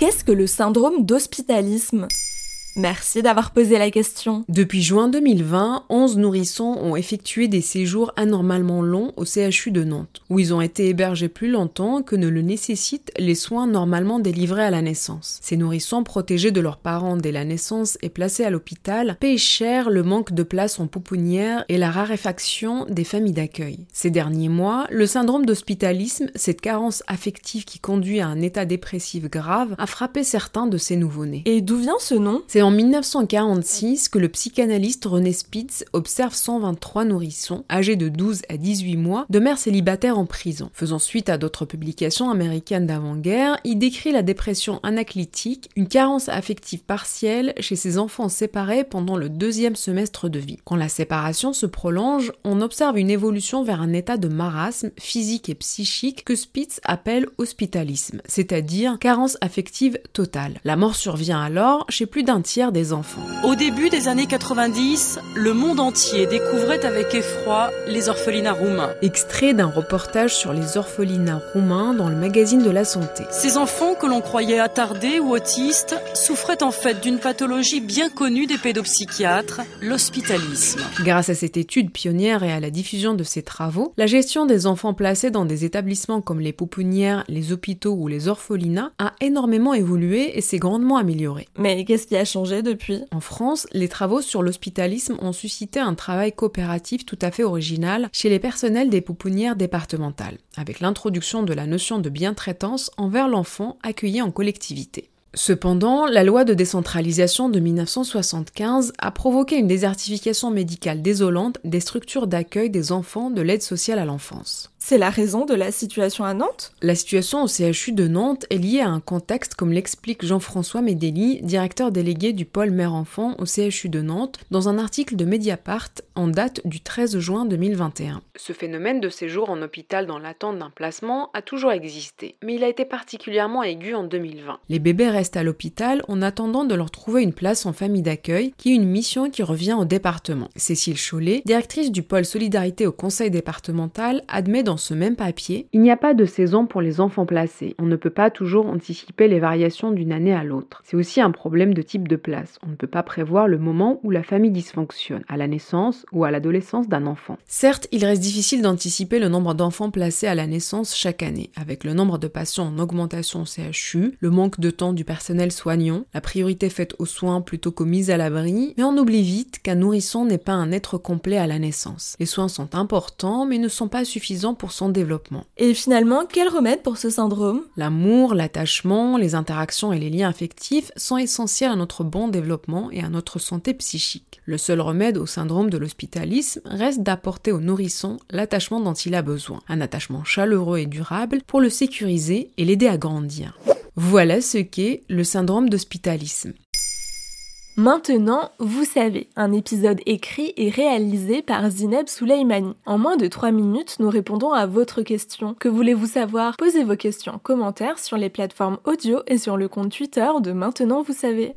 Qu'est-ce que le syndrome d'hospitalisme? Merci d'avoir posé la question. Depuis juin 2020, 11 nourrissons ont effectué des séjours anormalement longs au CHU de Nantes, où ils ont été hébergés plus longtemps que ne le nécessitent les soins normalement délivrés à la naissance. Ces nourrissons protégés de leurs parents dès la naissance et placés à l'hôpital payent cher le manque de place en pouponnière et la raréfaction des familles d'accueil. Ces derniers mois, le syndrome d'hospitalisme, cette carence affective qui conduit à un état dépressif grave, a frappé certains de ces nouveau-nés. Et d'où vient ce nom? C'est en 1946 que le psychanalyste René Spitz observe 123 nourrissons âgés de 12 à 18 mois de mères célibataires en prison. Faisant suite à d'autres publications américaines d'avant-guerre, il décrit la dépression anaclytique, une carence affective partielle chez ces enfants séparés pendant le deuxième semestre de vie. Quand la séparation se prolonge, on observe une évolution vers un état de marasme physique et psychique que Spitz appelle hospitalisme, c'est-à-dire carence affective totale. La mort survient alors chez plus d'un tiers des enfants. Au début des années 90, le monde entier découvrait avec effroi les orphelinats roumains. Extrait d'un reportage sur les orphelinats roumains dans le magazine de la santé. Ces enfants que l'on croyait attardés ou autistes souffraient en fait d'une pathologie bien connue des pédopsychiatres, l'hospitalisme. Grâce à cette étude pionnière et à la diffusion de ces travaux, la gestion des enfants placés dans des établissements comme les pouponnières, les hôpitaux ou les orphelinats a énormément évolué et s'est grandement améliorée. Mais qu'est-ce qui a changé? En France, les travaux sur l'hospitalisme ont suscité un travail coopératif tout à fait original chez les personnels des pouponnières départementales, avec l'introduction de la notion de bientraitance envers l'enfant accueilli en collectivité. Cependant, la loi de décentralisation de 1975 a provoqué une désertification médicale désolante des structures d'accueil des enfants de l'aide sociale à l'enfance. C'est la raison de la situation à Nantes? La situation au CHU de Nantes est liée à un contexte comme l'explique Jean-François Medeli, directeur délégué du pôle mère-enfant au CHU de Nantes, dans un article de Mediapart en date du 13 juin 2021. Ce phénomène de séjour en hôpital dans l'attente d'un placement a toujours existé, mais il a été particulièrement aigu en 2020. Les bébés restent à l'hôpital en attendant de leur trouver une place en famille d'accueil, qui est une mission qui revient au département. Cécile Chollet, directrice du pôle solidarité au conseil départemental, admet dans ce même papier Il n'y a pas de saison pour les enfants placés. On ne peut pas toujours anticiper les variations d'une année à l'autre. C'est aussi un problème de type de place. On ne peut pas prévoir le moment où la famille dysfonctionne, à la naissance ou à l'adolescence d'un enfant. Certes, il reste difficile d'anticiper le nombre d'enfants placés à la naissance chaque année, avec le nombre de patients en augmentation au CHU, le manque de temps du personnel soignant, la priorité faite aux soins plutôt qu'aux mises à l'abri, mais on oublie vite qu'un nourrisson n'est pas un être complet à la naissance. Les soins sont importants, mais ne sont pas suffisants pour son développement. Et finalement, quel remède pour ce syndrome? L'amour, l'attachement, les interactions et les liens affectifs sont essentiels à notre bon développement et à notre santé psychique. Le seul remède au syndrome de l'hospitalisme reste d'apporter au nourrisson l'attachement dont il a besoin, un attachement chaleureux et durable pour le sécuriser et l'aider à grandir. Voilà ce qu'est le syndrome d'hospitalisme. Maintenant, vous savez, un épisode écrit et réalisé par Zineb Souleimani. En moins de 3 minutes, nous répondons à votre question. Que voulez-vous savoir? Posez vos questions en commentaire sur les plateformes audio et sur le compte Twitter de Maintenant, vous savez.